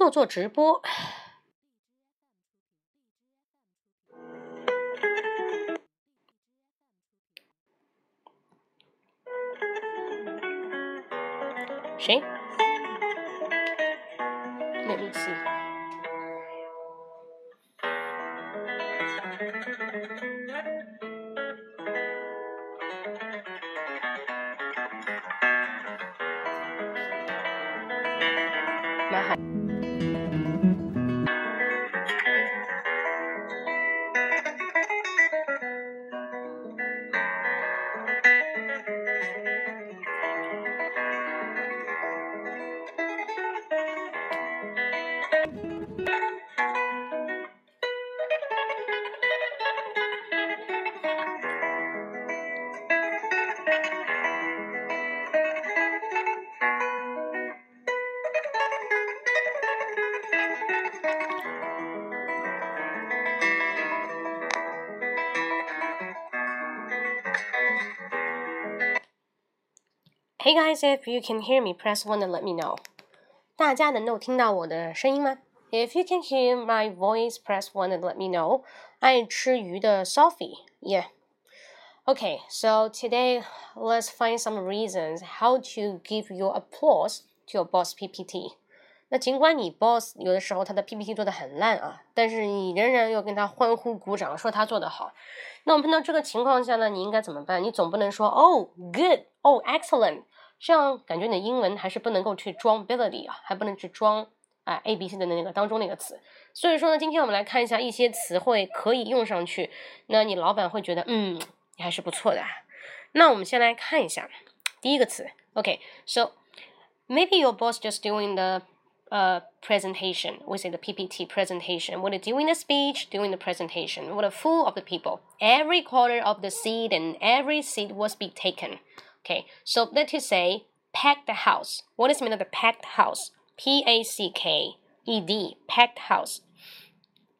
做做直播。guys, if you can hear me, press one and let me know. 大家能够听到我的声音吗？If you can hear my voice, press one and let me know. 爱吃鱼的 Sophie, yeah. Okay, so today let's find some reasons how to give your applause to your boss PPT. 那尽管你 boss 有的时候他的 PPT 做的很烂啊，但是你仍然要跟他欢呼鼓掌，说他做的好。那我们碰到这个情况下呢，你应该怎么办？你总不能说 Oh, good, oh, excellent。 这样感觉你的英文还是不能够去装 ability 啊，还不能去装啊 A B C 的那个当中那个词。所以说呢，今天我们来看一下一些词汇可以用上去，那你老板会觉得嗯，你还是不错的。那我们先来看一下第一个词，OK，so maybe your boss just doing the uh presentation, we say the PPT presentation, when doing the speech, doing the presentation, what a full of the people, every quarter of the seat and every seat was be taken. Okay, so that to say, pack the house. What is mean of the packed house? P A C K E D, packed house.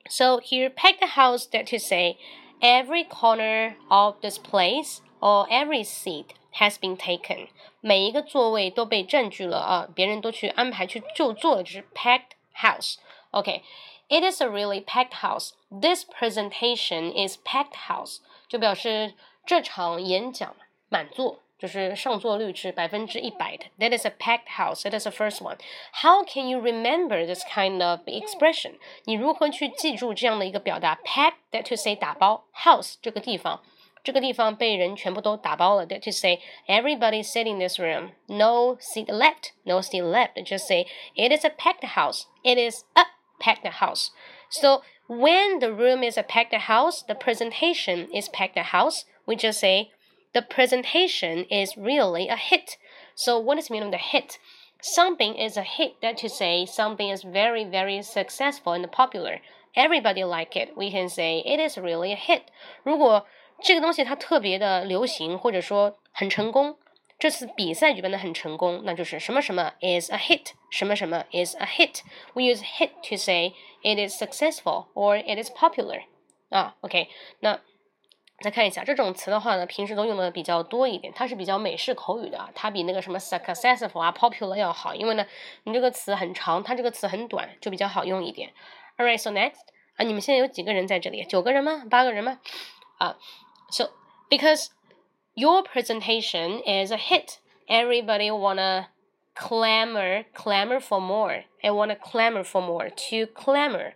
So here, pack the house. That to say, every corner of this place or every seat has been taken. 每一个座位都被占据了啊，别人都去安排去就坐了，就是 packed house. Okay, it is a really packed house. This presentation is packed house，就表示这场演讲满座。 就是上座率是百分之一百的。That is a packed house. That is the first one. How can you remember this kind of expression? 你如何去记住这样的一个表达？Pack that to say 打包，house 这个地方，这个地方被人全部都打包了。That to say everybody sit in this room. No seat left. No seat left. Just say it is a packed house. It is a packed house. So when the room is a packed house, the presentation is packed house. We just say the presentation is really a hit. So what is the meaning of the hit? Something is a hit. That to say something is very very successful and popular. Everybody like it. We can say it is really a hit. 如果这个东西它特别的流行，或者说很成功，这次比赛举办的很成功，那就是什么什么 is a hit，什么什么 is a hit. We use hit to say it is successful or it is popular. 啊，OK，那 再看一下这种词的话呢，平时都用的比较多一点，它是比较美式口语的，它比那个什么 successful 啊 popular 要好，因为呢，你这个词很长，它这个词很短，就比较好用一点。Alright, so next 啊，你们现在有几个人在这里？九个人吗？八个人吗？啊，so because your presentation is a hit, everybody wanna clamor, clamor for more, and wanna clamor for more. To clamor,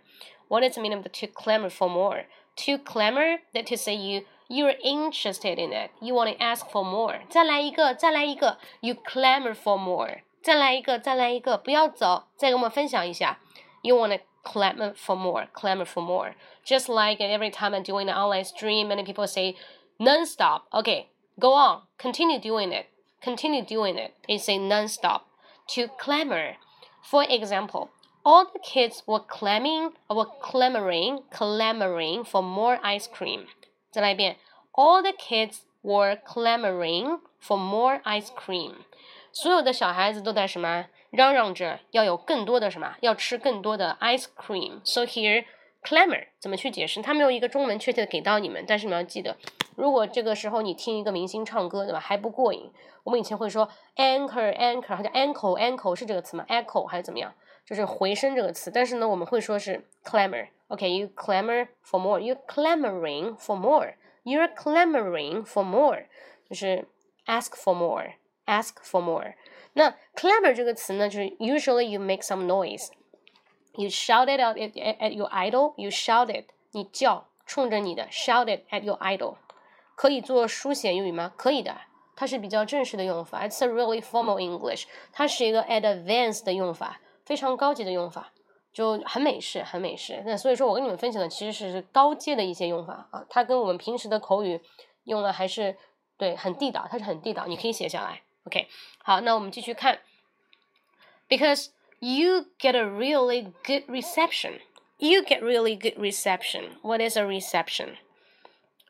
what is the meaning of the to clamor for more? To clamor, that to say you you're interested in it. You want to ask for more. 再来一个，再来一个。You clamor for more. 再来一个，再来一个。不要走，再跟我们分享一下。You want to clamor for more. Clamor for more. Just like every time I'm doing an online stream, many people say non-stop. Okay, go on. Continue doing it. Continue doing it. They say non-stop. To clamor. For example, all the kids were clamoring, were clamoring, clamoring for more ice cream. 再来一遍，All the kids were clamoring for more ice cream。所有的小孩子都在什么嚷嚷着要有更多的什么，要吃更多的 ice cream。So here clamor 怎么去解释？它没有一个中文确切的给到你们，但是你们要记得如果这个时候你听一个明星唱歌，对吧？还不过瘾，我们以前会说 anchor anchor，或者 ankle ankle 是这个词吗？echo 还是怎么样？就是回声这个词。但是呢，我们会说是 clamor。OK，you clamor for more，you clamoring for more，you're clamoring for more，就是 ask for more，ask for more。那 clamor 这个词呢，就是 usually you make some noise。You shouted out at, at your idol. You shouted，你叫，冲着你的 shouted at your idol，可以做书写用语吗？可以的，它是比较正式的用法。It's a really formal English。它是一个 advanced 的用法， 非常高级的用法，就很美式，很美式。那所以说我跟你们分享的其实是高阶的一些用法啊，它跟我们平时的口语用的还是对很地道，它是很地道，你可以写下来。OK，好，那我们继续看，because you get a really good reception. You get really good reception. What is a reception?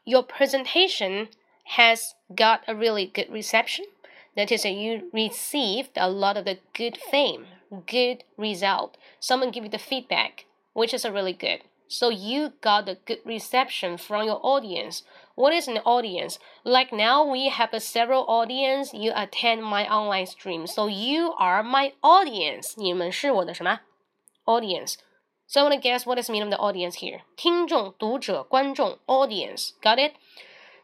Your presentation has got a really good reception. That is, you received a lot of the good fame, good result. Someone give you the feedback, which is a really good. So you got a good reception from your audience. What is an audience? Like now we have a several audience. You attend my online stream. So you are my audience. 你们是我的什么 audience? So I want to guess what is the meaning of the audience here. 听众、读者、观众 audience. Got it?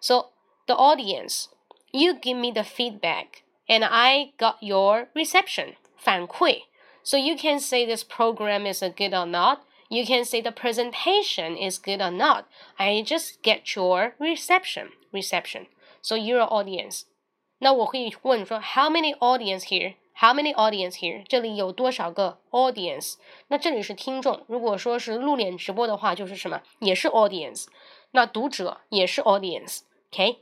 So the audience, you give me the feedback and I got your reception. 反馈. So you can say this program is a good or not. You can say the presentation is good or not. I just get your reception. Reception. So you're an audience. 那我可以问说，How many audience here? How many audience here? 这里有多少个 audience？那这里是听众。如果说是露脸直播的话，就是什么？也是 audience。那读者也是 audience。OK，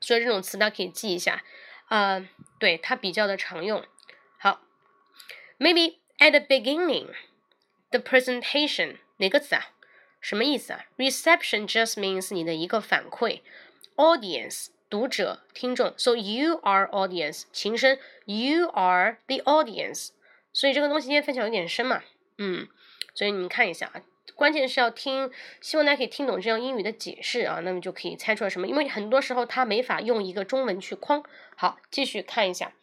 所以这种词大家可以记一下。啊、呃，对，它比较的常用。 ，maybe at the beginning。the presentation 哪个词啊？什么意思啊？Reception just means 你的一个反馈，audience 读者、听众，so you are audience 情深，you are the audience。所以这个东西今天分享有点深嘛，嗯，所以你们看一下啊，关键是要听，希望大家可以听懂这样英语的解释啊，那么就可以猜出来什么，因为很多时候它没法用一个中文去框。好，继续看一下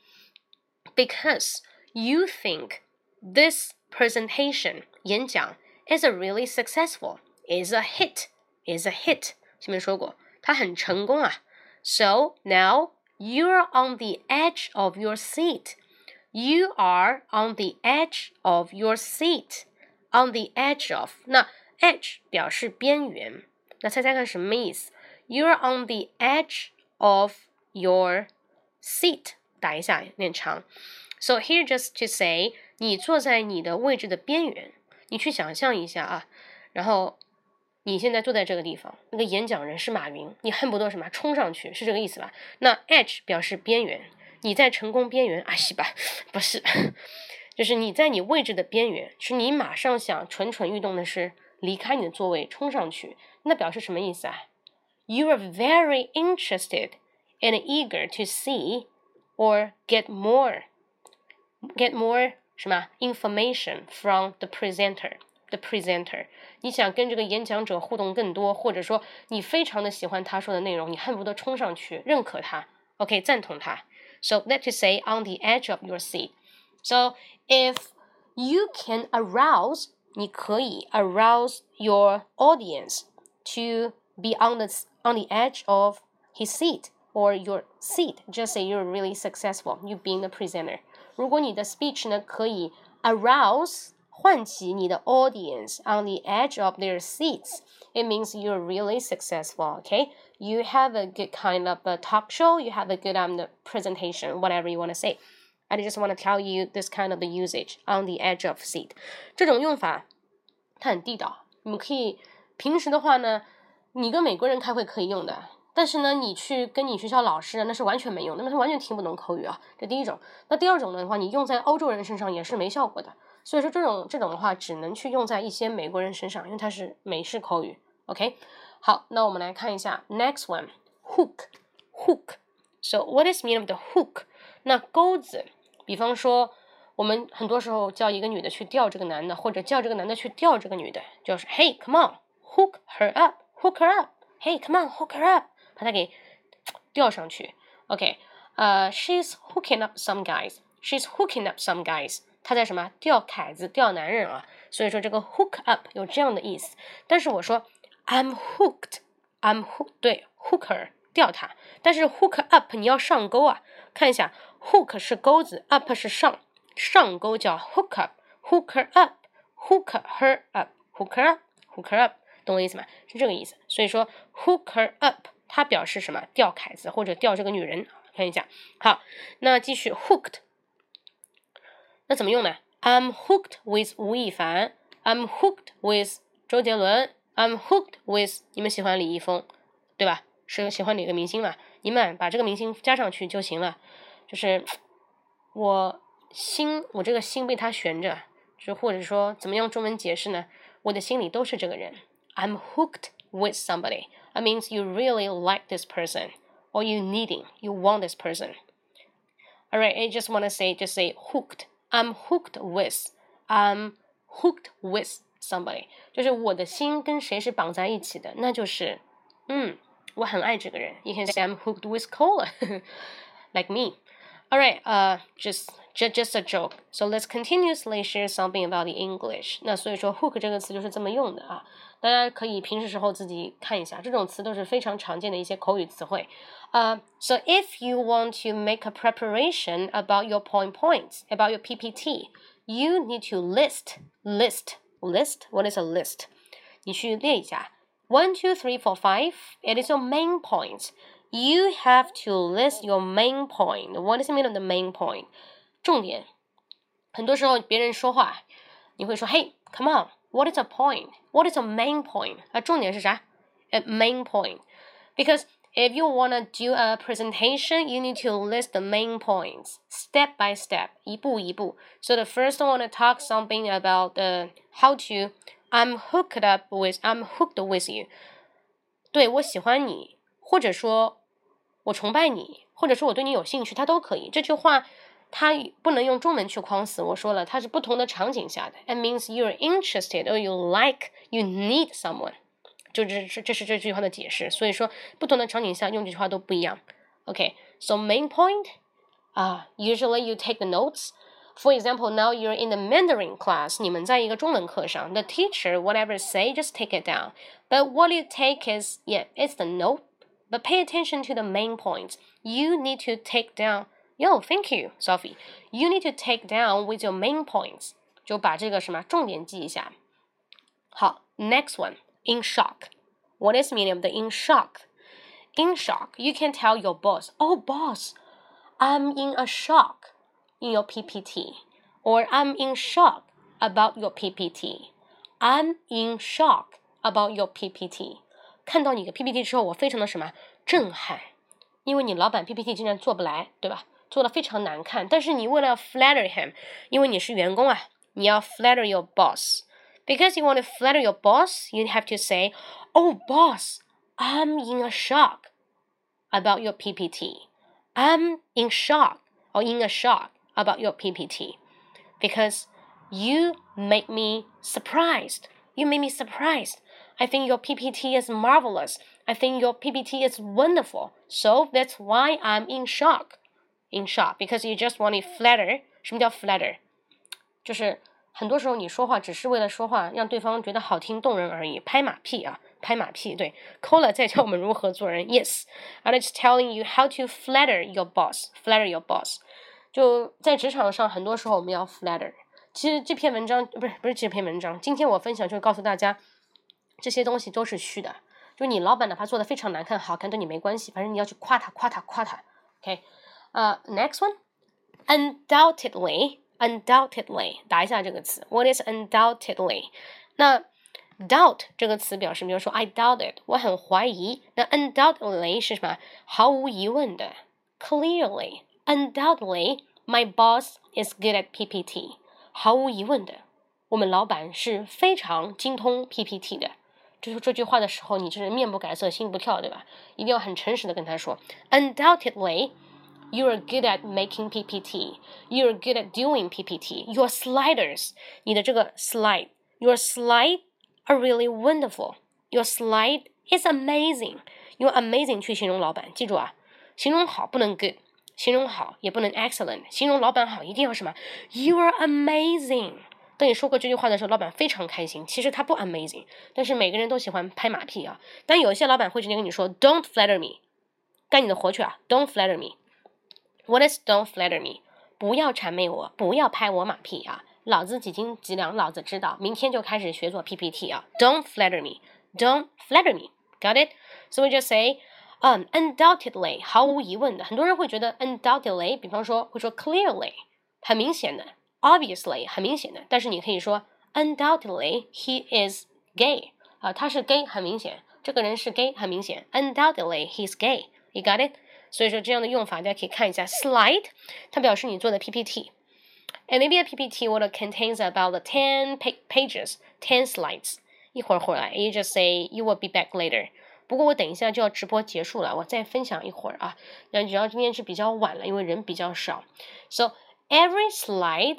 ，because you think this presentation 演讲 is a really successful is a hit is a hit 前面说过，它很成功啊。So now you're on the edge of your seat. You are on the edge of your seat. On the edge of 那 edge 表示边缘，那猜猜看什么意思？You're on the edge of your seat，打一下有点长。 So here just to say 你坐在你的位置的边缘，你去想象一下啊，然后你现在坐在这个地方，那个演讲人是马云，你恨不得什么冲上去，是这个意思吧？那 edge 表示边缘，你在成功边缘啊，是吧？不是，就是你在你位置的边缘，是你马上想蠢蠢欲动的是离开你的座位冲上去，那表示什么意思啊？You are very interested and eager to see or get more, get more. 什么 information from the presenter。the presenter，你想跟这个演讲者互动更多，或者说你非常的喜欢他说的内容，你恨不得冲上去认可他，OK，赞同他。So that to say on the edge of your seat. So if you can arouse，你可以 arouse your audience to be on the on the edge of his seat or your seat. Just say you're really successful. You being the presenter. 如果你的 speech 呢可以 arouse 唤起你的 audience on the edge of their seats, it means you're really successful. Okay, you have a good kind of a talk show, you have a good um presentation, whatever you want to say. I just want to tell you this kind of the usage on the edge of seat. 这种用法它很地道，你们可以平时的话呢，你跟美国人开会可以用的。 但是呢，你去跟你学校老师，那是完全没用，那么他完全听不懂口语啊。这第一种。那第二种的话，你用在欧洲人身上也是没效果的。所以说这种这种的话，只能去用在一些美国人身上，因为它是美式口语。OK，好，那我们来看一下 next one，hook，hook。So what is mean of the hook？那钩子，比方说我们很多时候叫一个女的去钓这个男的，或者叫这个男的去钓这个女的，就是 Hey，come on，hook her up，hook her up，Hey，come on，hook her up。把它给吊上去。OK，呃，she's hooking up some guys。She's hooking up some guys。她在什么钓凯子、钓男人啊？所以说这个 hook up 有这样的意思。但是我说 I'm hooked，I'm hook 对 hooker 钓他，但是 hook up 你要上钩啊。看一下，hook 是钩子，up 是上，上钩叫 hook up. Hook her up，hook her up，hooker up，hooker up，懂我意思吗？是这个意思。所以说 hook her up 它表示什么？钓凯子或者钓这个女人。看一下，好，那继续 hooked。那怎么用呢？I'm hooked with 吴亦凡，I'm hooked with 周杰伦，I'm hooked with 你们喜欢李易峰，对吧？是喜欢哪个明星嘛？你们把这个明星加上去就行了。就是我心，我这个心被他悬着，就或者说怎么样中文解释呢？我的心里都是这个人。I'm hooked with somebody. That means you really like this person, or you needing, you want this person. Alright, I just want to say, just say hooked. I'm hooked with, I'm hooked with somebody，就是我的心跟谁是绑在一起的，那就是，嗯，我很爱这个人。You can say I'm hooked with cola, like me. All right, uh, just just just a joke. So let's continuously share something about the English. 那所以说 hook 这个词就是这么用的啊，大家可以平时时候自己看一下，这种词都是非常常见的一些口语词汇。uh, so if you want to make a preparation about your point points, about your PPT, you need to list, list, list. What is a list? 你去列一下，one, two, three, four, five. It is your main points. You have to list your main point. What is the meaning of the main point? 重点。很多时候别人说话，你会说，Hey, come on, what is a point? What is a main point? 啊，重点是啥？A main point. Because if you want to do a presentation, you need to list the main points step by step, 一步一步. So the first one want to talk something about the how to I'm hooked up with I'm hooked with you. 对我喜欢你，或者说 我崇拜你，或者说我对你有兴趣，它都可以。这句话它不能用中文去框死。我说了，它是不同的场景下的。It means you're interested or you like, you need someone. 就这是这是这句话的解释，所以说不同的场景下用这句话都不一样。OK，so、okay, main point 啊、uh,，usually you take the notes. For example, now you're in the Mandarin class. 你们在一个中文课上，the teacher whatever say, just take it down. But what you take is yeah, it's the note. But pay attention to the main points. You need to take down. Yo, thank you, Sophie. You need to take down with your main points. 就把这个什么重点记一下。好，next one in shock. What is the meaning of the in shock? In shock, you can tell your boss, "Oh, boss, I'm in a shock in your PPT," or "I'm in shock about your PPT." I'm in shock about your PPT. 看到你的 PPT 之后，我非常的什么震撼，因为你老板 PPT 竟然做不来，对吧？做的非常难看。但是你为了 flatter him，因为你是员工啊，你要 flatter your boss。because you want to flatter your boss, you have to say, Oh, boss, I'm in a shock about your PPT. I'm in shock or in a shock about your PPT because you make me surprised. You made me surprised. I think your PPT is marvelous. I think your PPT is wonderful. So that's why I'm in shock. In shock because you just want to flatter. 什么叫 flatter？就是很多时候你说话只是为了说话，让对方觉得好听动人而已，拍马屁啊，拍马屁。对，Cola 在教我们如何做人。Yes，and it's telling you how to flatter your boss，flatter your boss。就在职场上，很多时候我们要 flatter。其实这篇文章不是不是这篇文章，今天我分享就是告诉大家， 这些东西都是虚的。就你老板哪怕做的非常难看、好看，跟你没关系，反正你要去夸他、夸他、夸他。OK，呃，next one，undoubtedly。undoubtedly，打一下这个词。What is undoubtedly？那 doubt 这个词表示，比如说 I doubt it，我很怀疑。那 undoubtedly 是什么？毫无疑问的。Clearly，undoubtedly，my boss is good at PPT。毫无疑问的，我们老板是非常精通 PPT 的。 就是这句话的时候，你就是面不改色心不跳，对吧？一定要很诚实的跟他说，undoubtedly。you're good at making PPT. You're good at doing PPT. Your sliders, 你的这个 slide, your slide are really wonderful. Your slide is amazing. 用 amazing 去形容老板，记住啊，形容好不能 good，形容好也不能 excellent，形容老板好一定要什么？You are amazing。 当你说过这句话的时候，老板非常开心。其实他不 amazing，但是每个人都喜欢拍马屁啊。但有些老板会直接跟你说，Don't flatter me，干你的活去啊！Don't flatter me。What is don't flatter me？不要谄媚我，不要拍我马屁啊！老子几斤几两，老子知道。明天就开始学做 PPT 啊！Don't flatter me，Don't flatter me，Got it？So we just say，嗯，undoubtedly，毫无疑问的。很多人会觉得 undoubtedly，比方说会说 clearly，很明显的 ；obviously，很明显的。但是你可以说 undoubtedly，he is gay 啊，他是 gay，很明显。这个人是 gay，很明显。Undoubtedly，he's gay。You got it？所以说这样的用法大家可以看一下，slide，它表示你做的 PPT。And maybe a PPT would contains about the ten pages, ten slides。一会儿回来，you just say you will be back later。不过我等一下就要直播结束了，我再分享一会儿啊。那主要今天是比较晚了，因为人比较少。So every slide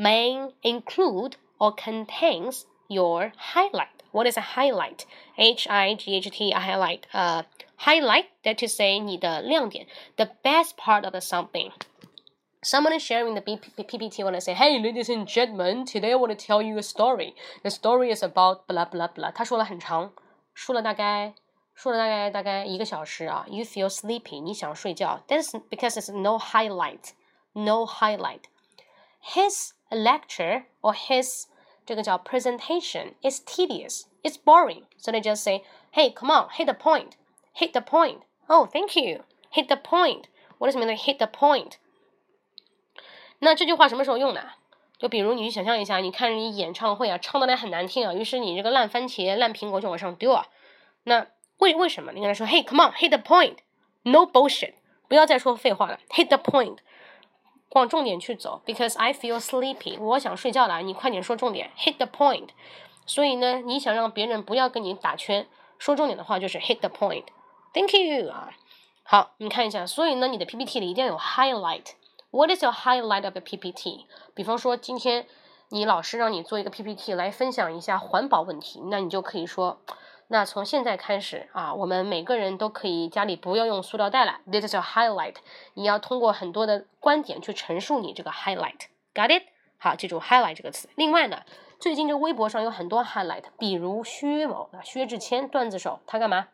may include or contains your highlight. What is a highlight? H I G H T a highlight. Uh, highlight that to say 你的亮点，the best part of the something. Someone is sharing the PPT when I say, "Hey, ladies and gentlemen, today I want to tell you a story. The story is about blah blah blah." 他说了很长，说了大概说了大概大概一个小时啊。You feel sleepy，你想睡觉。That's because it's no highlight, no highlight. His lecture or his 这个叫 presentation is tedious, it's boring. So they just say, "Hey, come on, hit the point." hit the point. Oh, thank you. Hit the point. What does it mean hit the point? 那这句话什么时候用呢？就比如你去想象一下，你看人家演唱会啊，唱的来很难听啊，于是你这个烂番茄、烂苹果就往上丢啊。那为为什么？你跟他说，Hey, come on, hit the point. No bullshit. 不要再说废话了，hit the point. 往重点去走，because I feel sleepy，我想睡觉了，你快点说重点，hit the point。所以呢，你想让别人不要跟你打圈，说重点的话就是 hit the point。Thank you 啊，好，你看一下，所以呢，你的 PPT 里一定要有 highlight。What is your highlight of the PPT？比方说，今天你老师让你做一个 PPT 来分享一下环保问题，那你就可以说，那从现在开始啊，我们每个人都可以家里不要用塑料袋了。This is a highlight。你要通过很多的观点去陈述你这个 highlight。Got it？好，记住 highlight 这个词。另外呢，最近这微博上有很多 highlight，比如薛某啊，薛之谦段子手，他干嘛？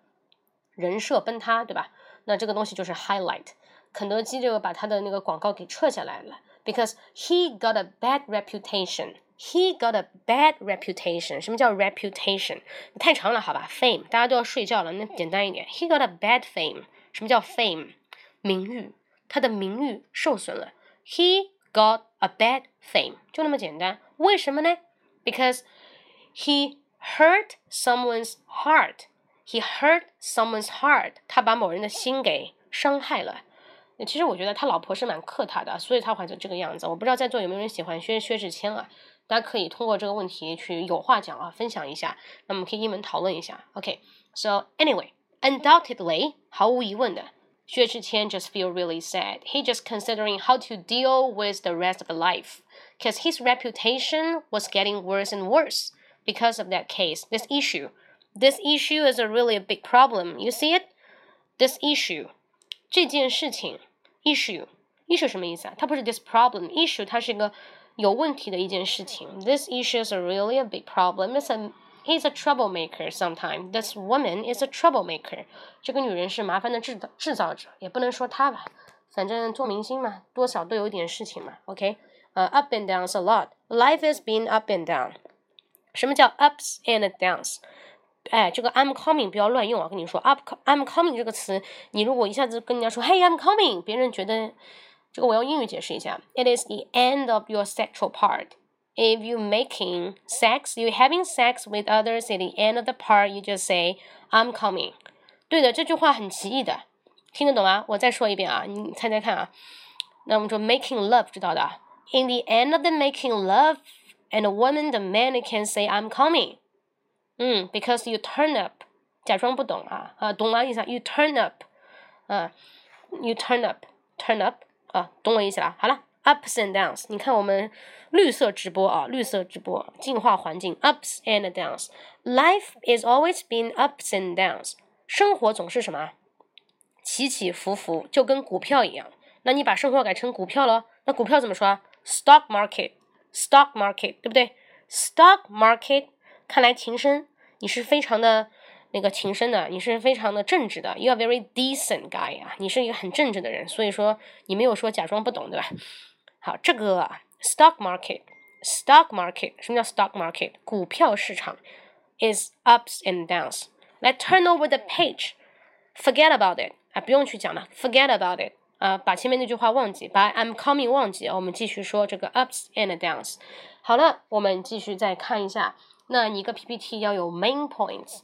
人设崩塌，对吧？那这个东西就是 highlight。肯德基就把他的那个广告给撤下来了，because he got a bad reputation. He got a bad reputation. 什么叫 reputation？太长了，好吧？Fame，大家都要睡觉了，那简单一点。He got a bad fame. 什么叫 fame？名誉，他的名誉受损了。He got a bad fame，就那么简单。为什么呢？Because he hurt someone's heart. He hurt someone's heart，他把某人的心给伤害了。其实我觉得他老婆是蛮克他的，所以他会成这个样子。我不知道在座有没有人喜欢薛薛之谦啊？大家可以通过这个问题去有话讲啊，分享一下。那么可以一门讨论一下。OK，so anyway，undoubtedly，毫无疑问的，薛之谦 just feel really sad. He just considering how to deal with the rest of the life, because his reputation was getting worse and worse because of that case, this issue. This issue is a really a big problem. You see it? This issue，这件事情，issue，issue 什么意思啊？它不是 this problem，issue 它是一个 有问题的一件事情。This issue is a really a big problem. It's a he's a troublemaker. Sometimes this woman is a troublemaker. 这个女人是麻烦的制造制造者，也不能说她吧，反正做明星嘛，多少都有点事情嘛。OK，呃、uh,，up and downs a lot. Life is being up and down. 什么叫 ups and downs？哎，这个 I'm coming 不要乱用啊！跟你说，up I'm coming 这个词，你如果一下子跟人家说 Hey I'm coming，别人觉得 这个我用英语解释一下，It is the end of your sexual part. If you making sex, you having sex with others at the end of the part, you just say I'm coming. 对的，这句话很奇异的，听得懂吗？我再说一遍啊，你猜猜看啊。那我们说 making love 知道的，In the end of the making love, and a woman, the man can say I'm coming. 嗯，because you turn up，假装不懂啊啊，懂了意思？You turn up，啊，you turn up，turn up， 啊，懂我意思了。好了，ups and downs，你看我们绿色直播啊，绿色直播，净化环境，ups and downs。Life is always been ups and downs。生活总是什么起起伏伏，就跟股票一样。那你把生活改成股票了，那股票怎么说啊？Stock market，stock market，对不对？Stock market，看来情深，你是非常的那个情深的，你是非常的正直的。You are very decent guy 啊，你是一个很正直的人，所以说你没有说假装不懂，对吧？好，这个 stock market，stock market，什么叫 stock market？股票市场 is ups and downs。来 turn over the page，forget about it 啊，不用去讲了，forget about it。啊，把前面那句话忘记，把 I'm coming 忘记，我们继续说这个 ups and downs。好了，我们继续再看一下，那你一个 PPT 要有 main points。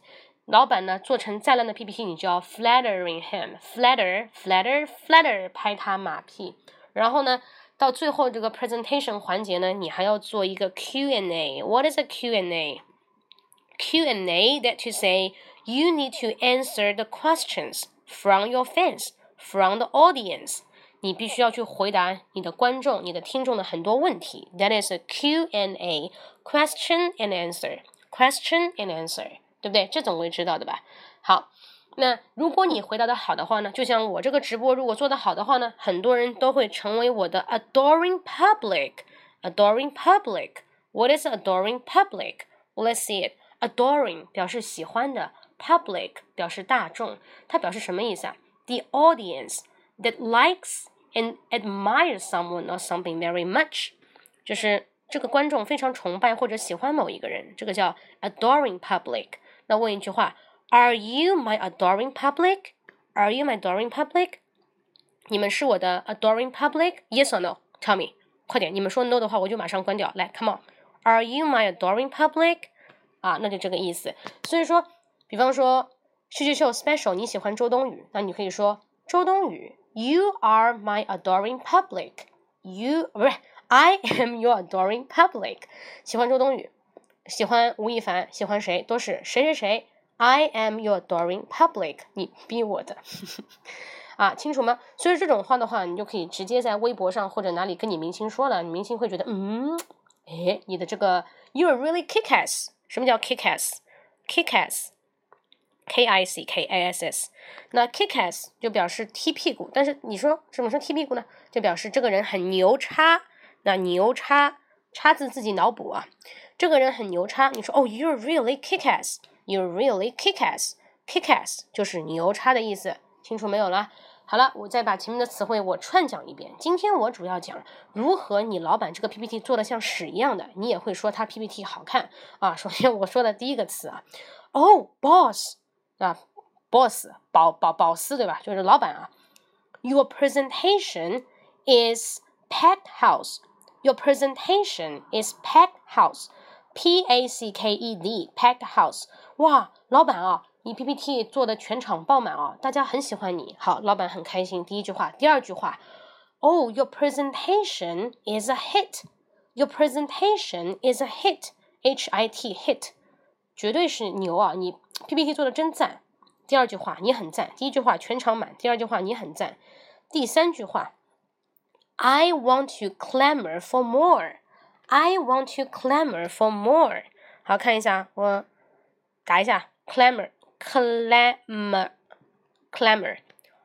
老板呢做成再烂的 PPT，你就要 flattering him，flatter，flatter，flatter，拍他马屁。然后呢，到最后这个 presentation 环节呢，你还要做一个 Q&A。What is a Q&A？Q&A that to say you need to answer the questions from your fans。From the audience，你必须要去回答你的观众、你的听众的很多问题。That is a Q and A，question and answer，question and answer， 对不对？这总会知道的吧？好，那如果你回答的好的话呢，就像我这个直播如果做的好的话呢，很多人都会成为我的 adoring public。Adoring public。What is adoring public? Let's see it. Adoring 表示喜欢的，public 表示大众，它表示什么意思啊？the audience that likes and admires someone or something very much，就是这个观众非常崇拜或者喜欢某一个人，这个叫 adoring public。那问一句话：Are you my adoring public? Are you my adoring public? 你们是我的 adoring public? Yes or no? Tell me，快点！你们说 no 的话，我就马上关掉。来，Come on。Are you my adoring public？啊，那就这个意思。所以说，比方说。秀秀秀 special，你喜欢周冬雨，那你可以说周冬雨，You are my adoring public。You 不是，I am your adoring public。喜欢周冬雨， 喜欢吴亦凡，喜欢谁都是谁谁谁。I am your adoring public。你逼我的 啊，清楚吗？所以这种话的话，你就可以直接在微博上或者哪里跟你明星说了，你明星会觉得，嗯，哎，你的这个 You are really kick ass。什么叫 kick ass？kick ass。K I C K A S S，那 kick ass 就表示踢屁股，但是你说什么是踢屁股呢？就表示这个人很牛叉。那牛叉，叉字自己脑补啊。这个人很牛叉，你说哦，you're really kick ass，you're really kick ass，kick ass 就是牛叉的意思，清楚没有了？好了，我再把前面的词汇我串讲一遍。今天我主要讲如何你老板这个 PPT 做的像屎一样的，你也会说他 PPT 好看啊。首先我说的第一个词啊，哦，boss。啊，boss，保保保司对吧？就是老板啊。Your presentation is packed house. Your presentation is packed house. P A C K E D packed house. 哇，老板啊，你 PPT 做的全场爆满啊，大家很喜欢你。好，老板很开心。第一句话，第二句话，Oh, your presentation is a hit. Your presentation is a hit. H I T hit，绝对是牛啊！你 PPT 做的真赞。第二句话你很赞，第一句话全场满，第二句话你很赞，第三句话，I want to clamor for more. I want to clamor for more. 好看一下，我打一下 clamor clamor clamor.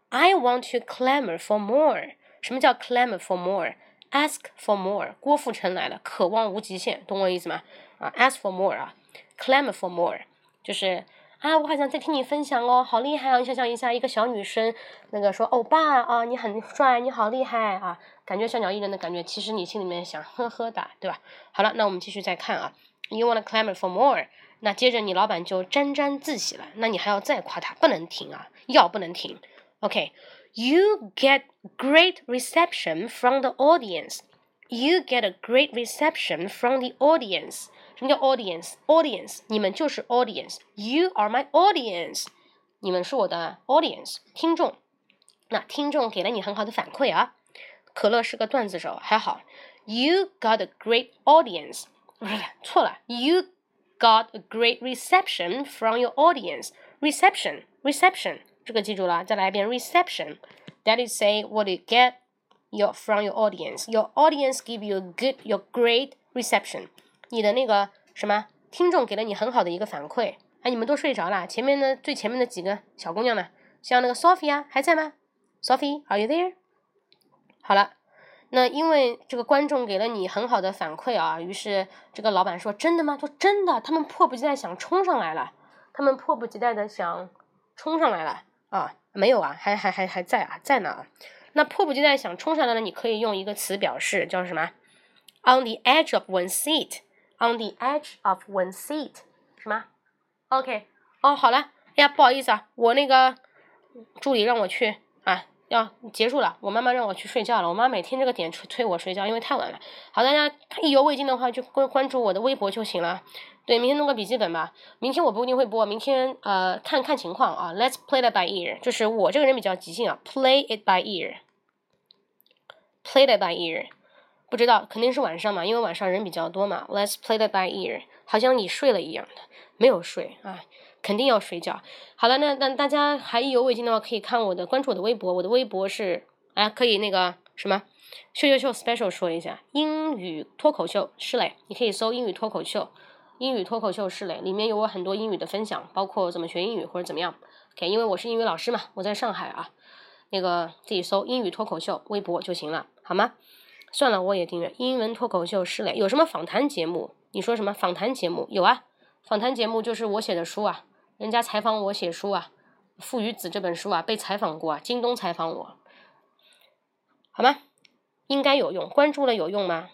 I want to clamor for more. 什么叫 clamor for more? Ask for more. 郭富城来了，渴望无极限，懂我意思吗？啊，ask for more 啊，clamor for more 就是。 啊，我好想再听你分享哦，好厉害啊！你想象一下，一个小女生，那个说欧巴啊，你很帅，你好厉害啊，感觉小鸟依人的感觉。其实你心里面想呵呵的，对吧？好了，那我们继续再看啊。You wanna clamor for more？那接着你老板就沾沾自喜了，那你还要再夸他，不能停啊，要不能停。OK，You get great reception from the audience. You get a great reception from the audience. 什么叫 audience？audience，你们就是 audience。You are my audience，你们是我的 audience，听众。那听众给了你很好的反馈啊。可乐是个段子手，还好。You got a great audience，不是错了。You got a great reception from your audience。reception，reception，这个记住了，再来一遍 reception。That is say what you get your from your audience. Your audience give you a good, your great reception. 你的那个什么听众给了你很好的一个反馈哎，你们都睡着了？前面的最前面的几个小姑娘呢？像那个 Sophie 啊，还在吗？Sophie，Are you there？好了，那因为这个观众给了你很好的反馈啊，于是这个老板说：“真的吗？”说：“真的。”他们迫不及待想冲上来了，他们迫不及待的想冲上来了啊！没有啊，还还还还在啊，在呢。那迫不及待想冲上来呢，你可以用一个词表示，叫什么？On the edge of one's seat。On the edge of one seat，什么？OK，哦，好了，哎呀，不好意思啊，我那个助理让我去啊，要结束了，我妈妈让我去睡觉了。我妈每天这个点催催我睡觉，因为太晚了。好，大家意犹未尽的话，就关关注我的微博就行了。对，明天弄个笔记本吧。明天我不一定会播，明天呃看看情况啊。Let's play it by ear，就是我这个人比较即兴啊，play it by ear，play it by ear。不知道，肯定是晚上嘛，因为晚上人比较多嘛。Let's play it by ear，好像你睡了一样的，没有睡啊，肯定要睡觉。好了，那那大家还意犹未尽的话，可以看我的关注我的微博，我的微博是啊，可以那个什么秀秀秀 special 说一下英语脱口秀是嘞，你可以搜英语脱口秀，英语脱口秀是嘞，里面有我很多英语的分享，包括怎么学英语或者怎么样。OK，因为我是英语老师嘛，我在上海啊，那个自己搜英语脱口秀微博就行了，好吗？算了，我也订阅英文脱口秀是嘞。有什么访谈节目？你说什么访谈节目？有啊，访谈节目就是我写的书啊，人家采访我写书啊，《父与子》这本书啊，被采访过啊，京东采访我，好吗？应该有用，关注了有用吗？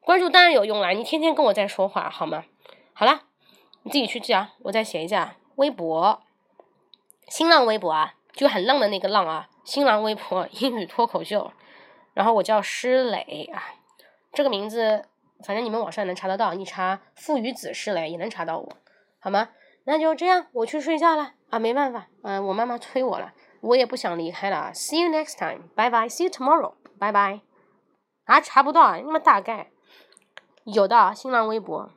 关注当然有用了，你天天跟我在说话，好吗？好了，你自己去记啊，我再写一下微博，新浪微博啊，就很浪的那个浪啊，新浪微博英语脱口秀。然后我叫施磊啊，这个名字反正你们网上能查得到，你查父与子施磊也能查到我，好吗？那就这样，我去睡觉了啊，没办法，嗯，我妈妈催我了，我也不想离开了啊。See you next time, 拜拜 See you tomorrow, 拜拜啊，查不到啊，那么大概有的新浪微博。